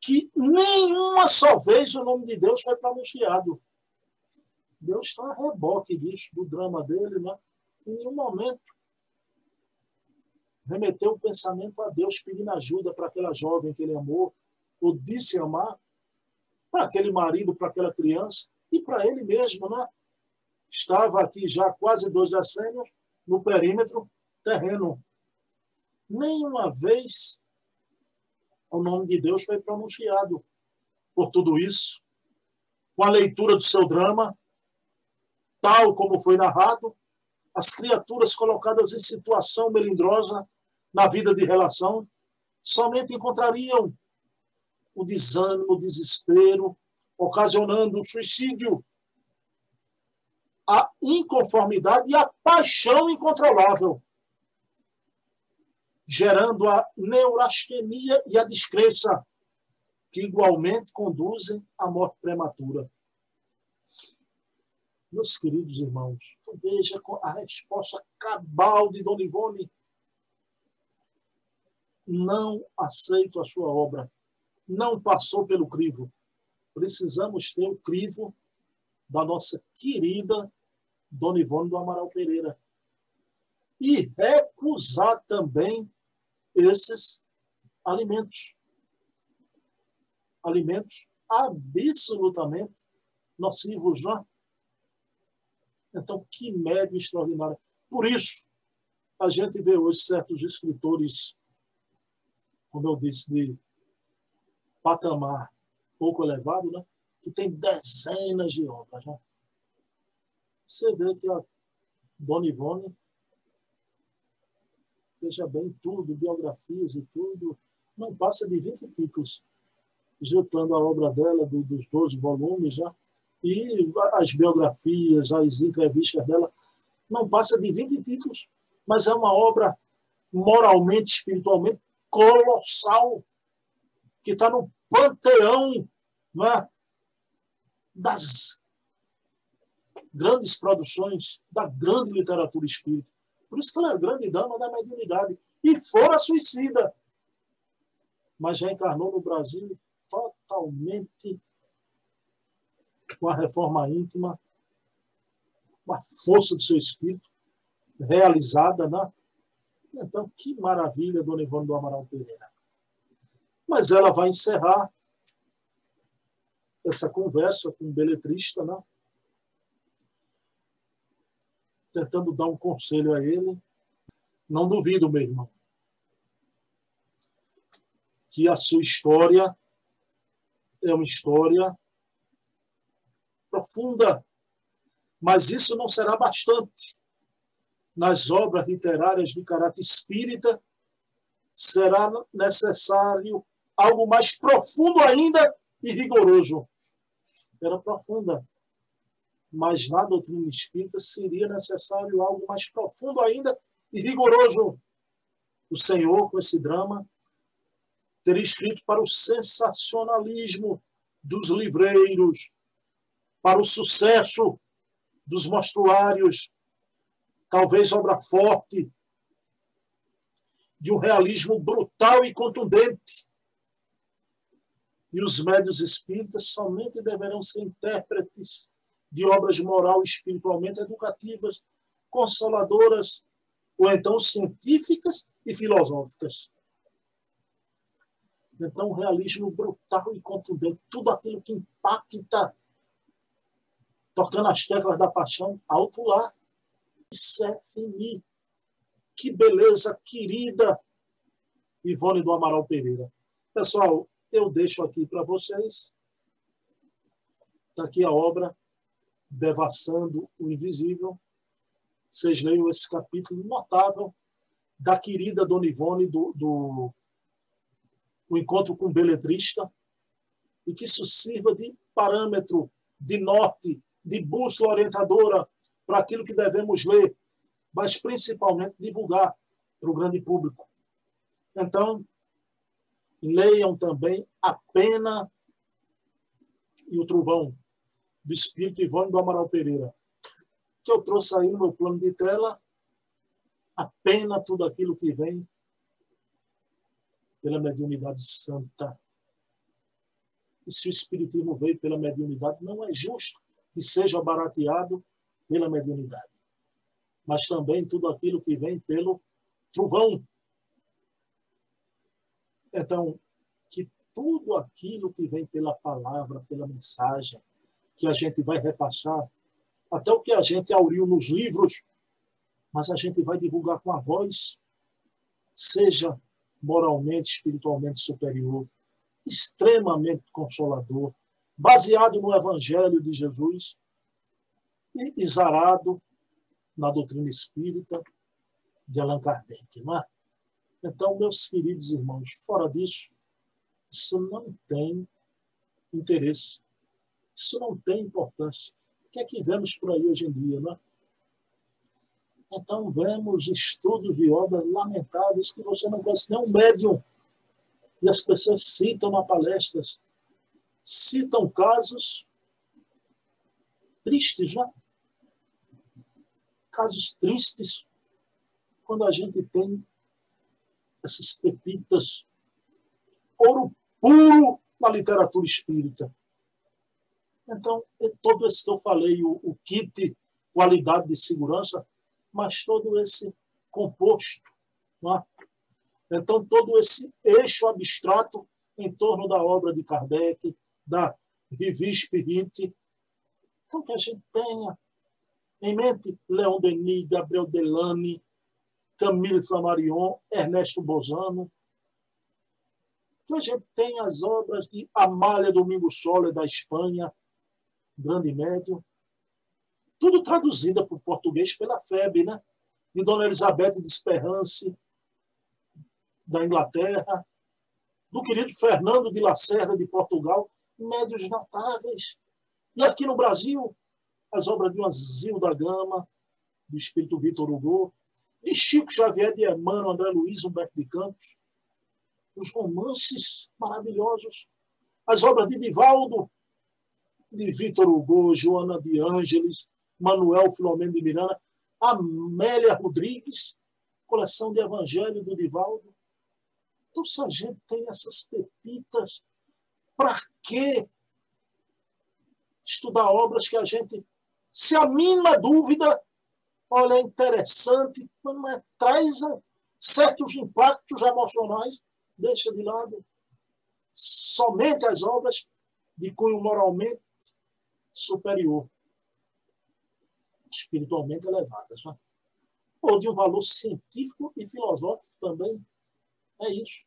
que nenhuma só vez o nome de Deus foi pronunciado. Deus está a reboque disso, do drama dele, né? Em nenhum momento remeteu o pensamento a Deus pedindo ajuda para aquela jovem que ele amou, ou disse amar, para aquele marido, para aquela criança, e para ele mesmo, né? Estava aqui já quase dois decênios no perímetro terreno. Nenhuma vez o nome de Deus foi pronunciado. Por tudo isso, com a leitura do seu drama, tal como foi narrado, as criaturas colocadas em situação melindrosa na vida de relação somente encontrariam o desânimo, o desespero, ocasionando o suicídio, a inconformidade e a paixão incontrolável gerando a neurastenia e a descrença, que igualmente conduzem à morte prematura. Meus queridos irmãos, veja a resposta cabal de Dona Ivone. Não aceito a sua obra. Não passou pelo crivo. Precisamos ter o crivo da nossa querida Dona Ivone do Amaral Pereira. E recusar também esses alimentos. Alimentos absolutamente nocivos, não é? Então, que médio extraordinário. Por isso, a gente vê hoje certos escritores, como eu disse, de patamar pouco elevado, né? que tem dezenas de obras. Né? Você vê que a Dona Ivone veja bem, tudo, biografias e tudo, não passa de 20 títulos, juntando a obra dela, do, dos 12 volumes, já, e as biografias, as entrevistas dela, não passa de 20 títulos, mas é uma obra moralmente, espiritualmente colossal, que está no panteão é? das grandes produções da grande literatura espírita. Por isso que ela é a grande dama da mediunidade. E fora suicida. Mas já encarnou no Brasil totalmente com a reforma íntima, com a força do seu espírito, realizada, né? Então, que maravilha, Dona Ivone do Amaral Pereira. Mas ela vai encerrar essa conversa com o beletrista, né? Tentando dar um conselho a ele. Não duvido, meu irmão, que a sua história é uma história profunda, mas isso não será bastante. Nas obras literárias de caráter espírita, será necessário algo mais profundo ainda e rigoroso. Era profunda. Mas na doutrina espírita seria necessário algo mais profundo ainda e rigoroso. O Senhor, com esse drama, teria escrito para o sensacionalismo dos livreiros, para o sucesso dos mostruários, talvez obra forte de um realismo brutal e contundente. E os médios espíritas somente deverão ser intérpretes de obras moral e espiritualmente educativas, consoladoras ou então científicas e filosóficas. Então, o realismo brutal e contundente, tudo aquilo que impacta tocando as teclas da paixão, alto lá. Isso é finir. Que beleza querida, Ivone do Amaral Pereira. Pessoal, eu deixo aqui para vocês, daqui a obra, Devassando o Invisível. Vocês leiam esse capítulo notável da querida Dona Ivone do, do o encontro com o beletrista e que isso sirva de parâmetro, de norte, de bússola orientadora para aquilo que devemos ler, mas principalmente divulgar para o grande público. Então, leiam também A Pena e o Trovão, do Espírito Ivone do Amaral Pereira, que eu trouxe aí no meu plano de tela. A pena tudo aquilo que vem pela mediunidade santa. E se o Espiritismo veio pela mediunidade, não é justo que seja barateado pela mediunidade. Mas também tudo aquilo que vem pelo trovão. Então, que tudo aquilo que vem pela palavra, pela mensagem, que a gente vai repassar, até o que a gente auriu nos livros, mas a gente vai divulgar com a voz, seja moralmente, espiritualmente superior, extremamente consolador, baseado no Evangelho de Jesus e exarado na doutrina espírita de Allan Kardec. Não é? Então, meus queridos irmãos, fora disso, isso não tem interesse, isso não tem importância. O que é que vemos por aí hoje em dia? Não é? Então, vemos estudos de obras lamentáveis que você não conhece nem um médium. E as pessoas citam na palestras citam casos tristes, né? Casos tristes, quando a gente tem essas pepitas, ouro puro na literatura espírita. Então, é todo esse que eu falei, o, o kit, qualidade de segurança, mas todo esse composto. Né? Então, todo esse eixo abstrato em torno da obra de Kardec, da Revue Spirit. Então, que a gente tenha em mente Leon Denis, Gabriel Delane, Camille Flammarion, Ernesto Bozano. Que a gente tenha as obras de Amália Domingo Soler, da Espanha, grande médio. Tudo traduzida para o português pela FEB, né? De Dona Elizabeth de Esperance, da Inglaterra, do querido Fernando de Lacerda, de Portugal, médios notáveis. E aqui no Brasil, as obras de Azil da Gama, do espírito Vitor Hugo, de Chico Xavier, de Emmanuel, André Luiz, Humberto de Campos, os romances maravilhosos, as obras de Divaldo, de Vitor Hugo, Joana de Ângeles, Manuel Filomeno de Miranda, Amélia Rodrigues, coleção de Evangelho do Divaldo. Então, se a gente tem essas pepitas, para que estudar obras que a gente, se a mínima dúvida, olha, é interessante, mas traz certos impactos emocionais, deixa de lado somente as obras de cunho moralmente superior, espiritualmente elevadas, né? ou de um valor científico e filosófico também. É isso.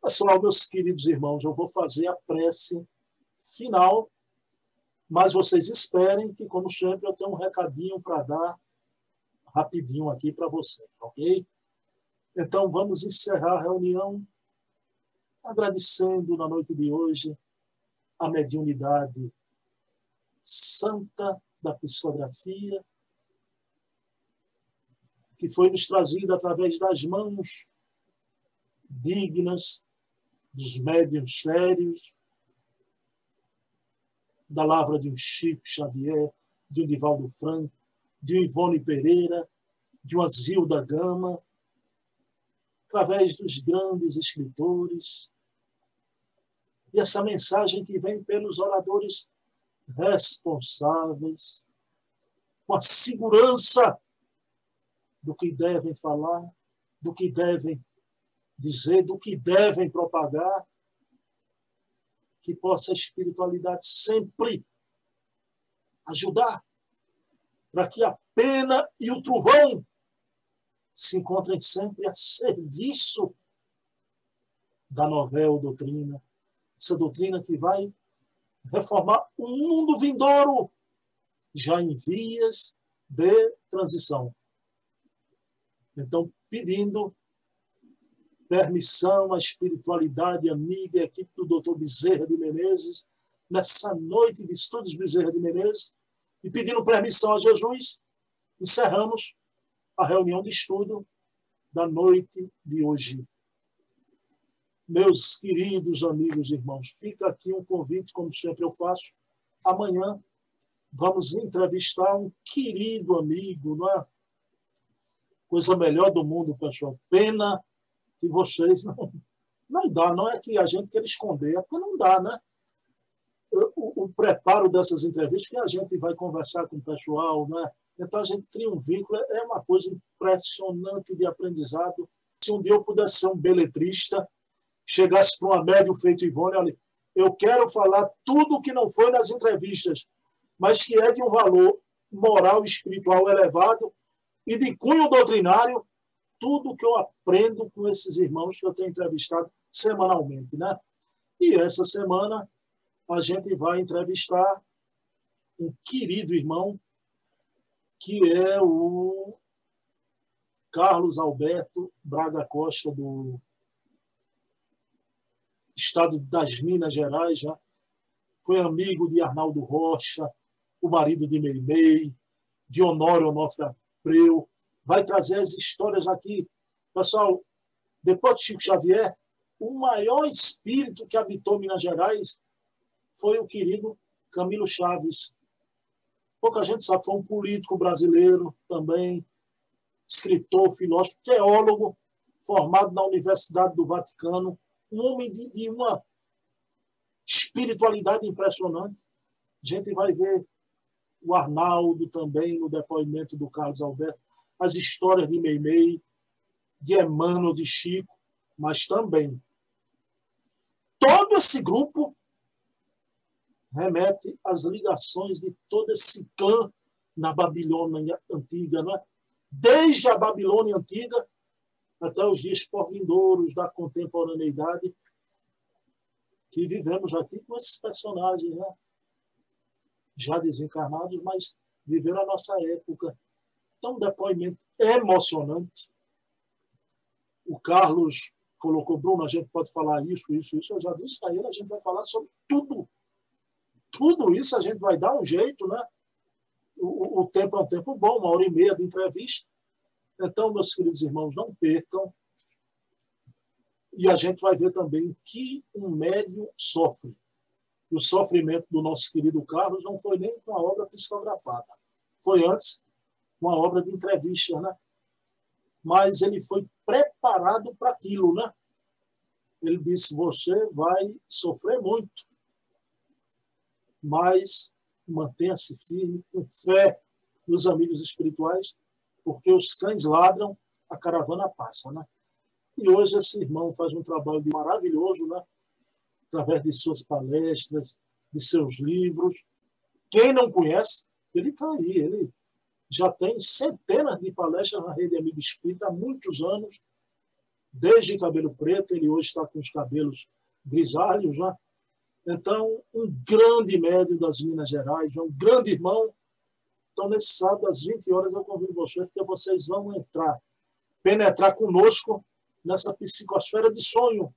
Pessoal, meus queridos irmãos, eu vou fazer a prece final, mas vocês esperem que, como sempre, eu tenho um recadinho para dar rapidinho aqui para vocês, ok? Então, vamos encerrar a reunião agradecendo na noite de hoje a mediunidade santa da psicografia, que foi nos trazida através das mãos dignas dos médiuns sérios, da lavra de um Chico Xavier, de um Divaldo Franco, de um Ivone Pereira, de uma Zilda Gama, através dos grandes escritores, e essa mensagem que vem pelos oradores responsáveis, com a segurança do que devem falar, do que devem dizer, do que devem propagar, que possa a espiritualidade sempre ajudar para que a pena e o trovão se encontrem sempre a serviço da novela doutrina essa doutrina que vai reformar o mundo vindouro, já em vias de transição. Então, pedindo permissão à espiritualidade amiga, a equipe do Dr. Bezerra de Menezes, nessa noite de estudos Bezerra de Menezes, e pedindo permissão a Jesus, encerramos a reunião de estudo da noite de hoje. Meus queridos amigos e irmãos, fica aqui um convite, como sempre eu faço. Amanhã vamos entrevistar um querido amigo, não é? Coisa melhor do mundo, pessoal. Pena que vocês não. Não dá, não é que a gente quer esconder, é porque não dá, né? O, o preparo dessas entrevistas, que a gente vai conversar com o pessoal, né? Então a gente cria um vínculo, é uma coisa impressionante de aprendizado. Se um dia eu pudesse ser um beletrista, chegasse para uma médium feito Ivone, olha, eu quero falar tudo o que não foi nas entrevistas, mas que é de um valor moral e espiritual elevado e de cunho doutrinário, tudo que eu aprendo com esses irmãos que eu tenho entrevistado semanalmente, né? E essa semana a gente vai entrevistar um querido irmão que é o Carlos Alberto Braga Costa do estado das Minas Gerais, já. foi amigo de Arnaldo Rocha, o marido de Meimei, de Honório Onofre Abreu, vai trazer as histórias aqui. Pessoal, depois de Chico Xavier, o maior espírito que habitou Minas Gerais foi o querido Camilo Chaves. Pouca gente sabe, foi um político brasileiro também, escritor, filósofo, teólogo, formado na Universidade do Vaticano, um homem de, de uma espiritualidade impressionante. A gente vai ver o Arnaldo também no depoimento do Carlos Alberto, as histórias de Meimei, de Emmanuel, de Chico, mas também todo esse grupo remete às ligações de todo esse clã na Babilônia antiga, não é? Desde a Babilônia antiga até os dias por-vindouros da contemporaneidade que vivemos aqui com esses personagens, né? já desencarnados, mas viveram a nossa época. Então, um depoimento emocionante. O Carlos colocou, Bruno, a gente pode falar isso, isso, isso. Eu já disse para ele, a gente vai falar sobre tudo. Tudo isso a gente vai dar um jeito, né? O, o tempo é um tempo bom, uma hora e meia de entrevista. Então, meus queridos irmãos, não percam. E a gente vai ver também que um médium sofre. o sofrimento do nosso querido Carlos não foi nem com a obra psicografada. Foi antes uma obra de entrevista, né? Mas ele foi preparado para aquilo, né? Ele disse: você vai sofrer muito, mas mantenha-se firme, com fé nos amigos espirituais, porque os cães ladram, a caravana passa, né? E hoje esse irmão faz um trabalho maravilhoso, né? Através de suas palestras, de seus livros. Quem não conhece, ele está aí. Ele já tem centenas de palestras na Rede Amigo Espírita há muitos anos, desde cabelo preto, ele hoje está com os cabelos grisalhos, né? Então, um grande médium das Minas Gerais, um grande irmão. Então, nesse sábado, às 20 horas, eu convido vocês, porque vocês vão entrar, penetrar conosco nessa psicosfera de sonho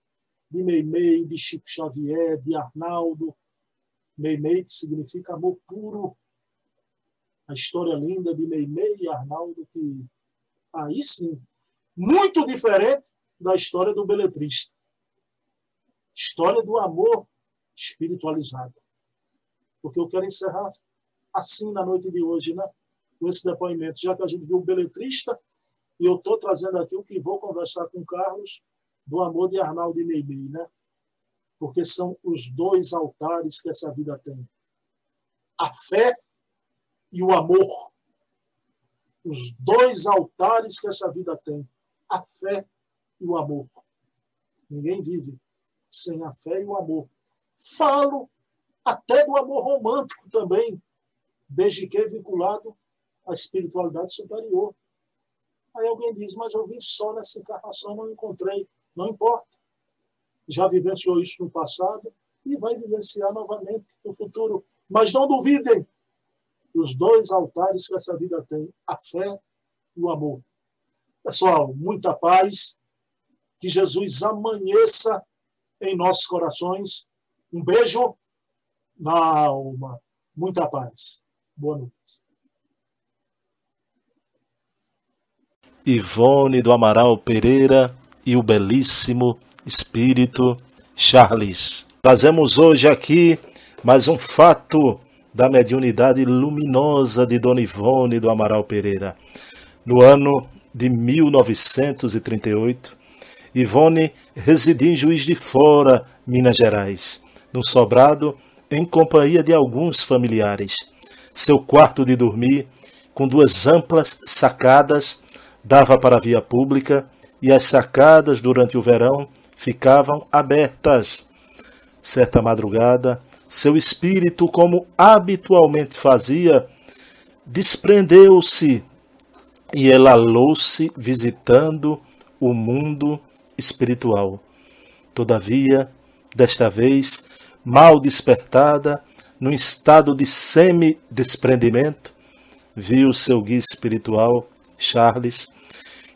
de Meimei, de Chico Xavier, de Arnaldo. Meimei, que significa amor puro. A história linda de Meimei e Arnaldo, que aí sim, muito diferente da história do beletrista. História do amor espiritualizado. Porque eu quero encerrar assim na noite de hoje, né? Com esse depoimento, já que a gente viu o beletrista, e eu estou trazendo aqui o que vou conversar com o Carlos do amor de Arnaldo e Meimei, né? Porque são os dois altares que essa vida tem: a fé e o amor. Os dois altares que essa vida tem: a fé e o amor. Ninguém vive sem a fé e o amor. Falo até do amor romântico também, desde que é vinculado à espiritualidade superior. Aí alguém diz, mas eu vim só nessa encarnação, não encontrei. Não importa. Já vivenciou isso no passado e vai vivenciar novamente no futuro. Mas não duvidem, os dois altares que essa vida tem, a fé e o amor. Pessoal, muita paz, que Jesus amanheça em nossos corações. Um beijo na alma. Muita paz. Boa noite. Ivone do Amaral Pereira e o belíssimo espírito Charles. Trazemos hoje aqui mais um fato da mediunidade luminosa de Dona Ivone do Amaral Pereira. No ano de 1938, Ivone residia em Juiz de Fora, Minas Gerais, no sobrado, em companhia de alguns familiares. Seu quarto de dormir, com duas amplas sacadas, dava para a via pública e as sacadas durante o verão ficavam abertas. Certa madrugada, seu espírito, como habitualmente fazia, desprendeu-se e elalou-se visitando o mundo espiritual. Todavia, desta vez, mal despertada, num estado de semi-desprendimento, viu seu guia espiritual, Charles,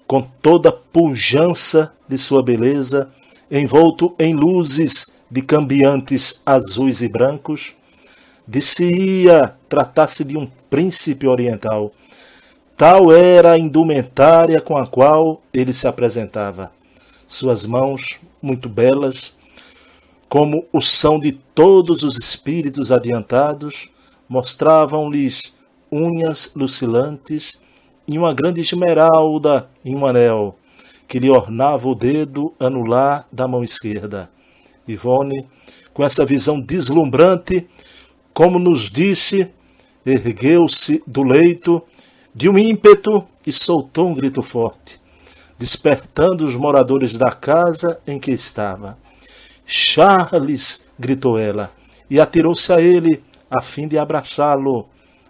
com toda a pujança de sua beleza, envolto em luzes de cambiantes azuis e brancos, de se ia tratar-se de um príncipe oriental. Tal era a indumentária com a qual ele se apresentava suas mãos muito belas, como o são de todos os espíritos adiantados, mostravam-lhes unhas lucilantes e uma grande esmeralda em um anel, que lhe ornava o dedo anular da mão esquerda. Ivone, com essa visão deslumbrante, como nos disse, ergueu-se do leito de um ímpeto e soltou um grito forte despertando os moradores da casa em que estava. Charles! gritou ela, e atirou-se a ele, a fim de abraçá-lo.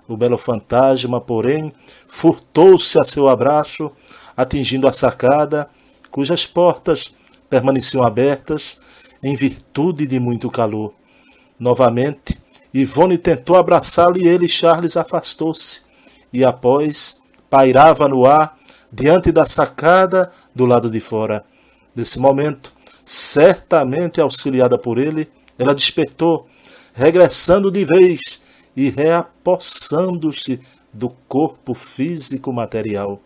O belo fantasma, porém, furtou-se a seu abraço, atingindo a sacada, cujas portas permaneciam abertas em virtude de muito calor. Novamente, Ivone tentou abraçá-lo e ele, Charles, afastou-se, e após pairava no ar diante da sacada do lado de fora. Nesse momento, certamente auxiliada por ele, ela despertou, regressando de vez e reapossando-se do corpo físico material.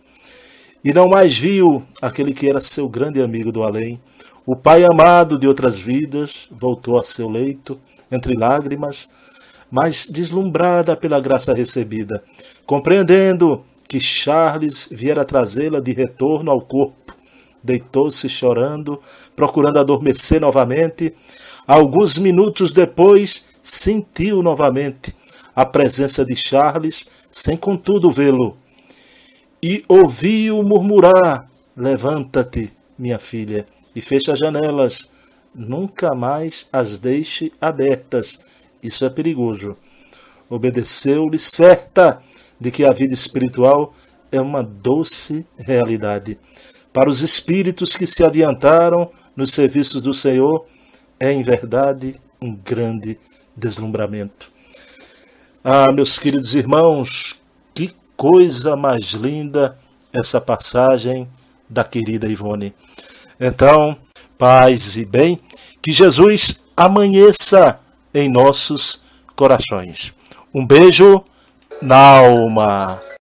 E não mais viu aquele que era seu grande amigo do além. O pai amado de outras vidas voltou a seu leito, entre lágrimas, mas deslumbrada pela graça recebida, compreendendo que Charles viera trazê-la de retorno ao corpo. Deitou-se chorando, procurando adormecer novamente. Alguns minutos depois, sentiu novamente a presença de Charles, sem contudo vê-lo. E ouviu murmurar: Levanta-te, minha filha, e fecha as janelas. Nunca mais as deixe abertas. Isso é perigoso. Obedeceu-lhe, certa de que a vida espiritual é uma doce realidade. Para os espíritos que se adiantaram nos serviços do Senhor, é em verdade um grande deslumbramento. Ah, meus queridos irmãos, que coisa mais linda essa passagem da querida Ivone. Então, paz e bem, que Jesus amanheça em nossos corações. Um beijo na alma.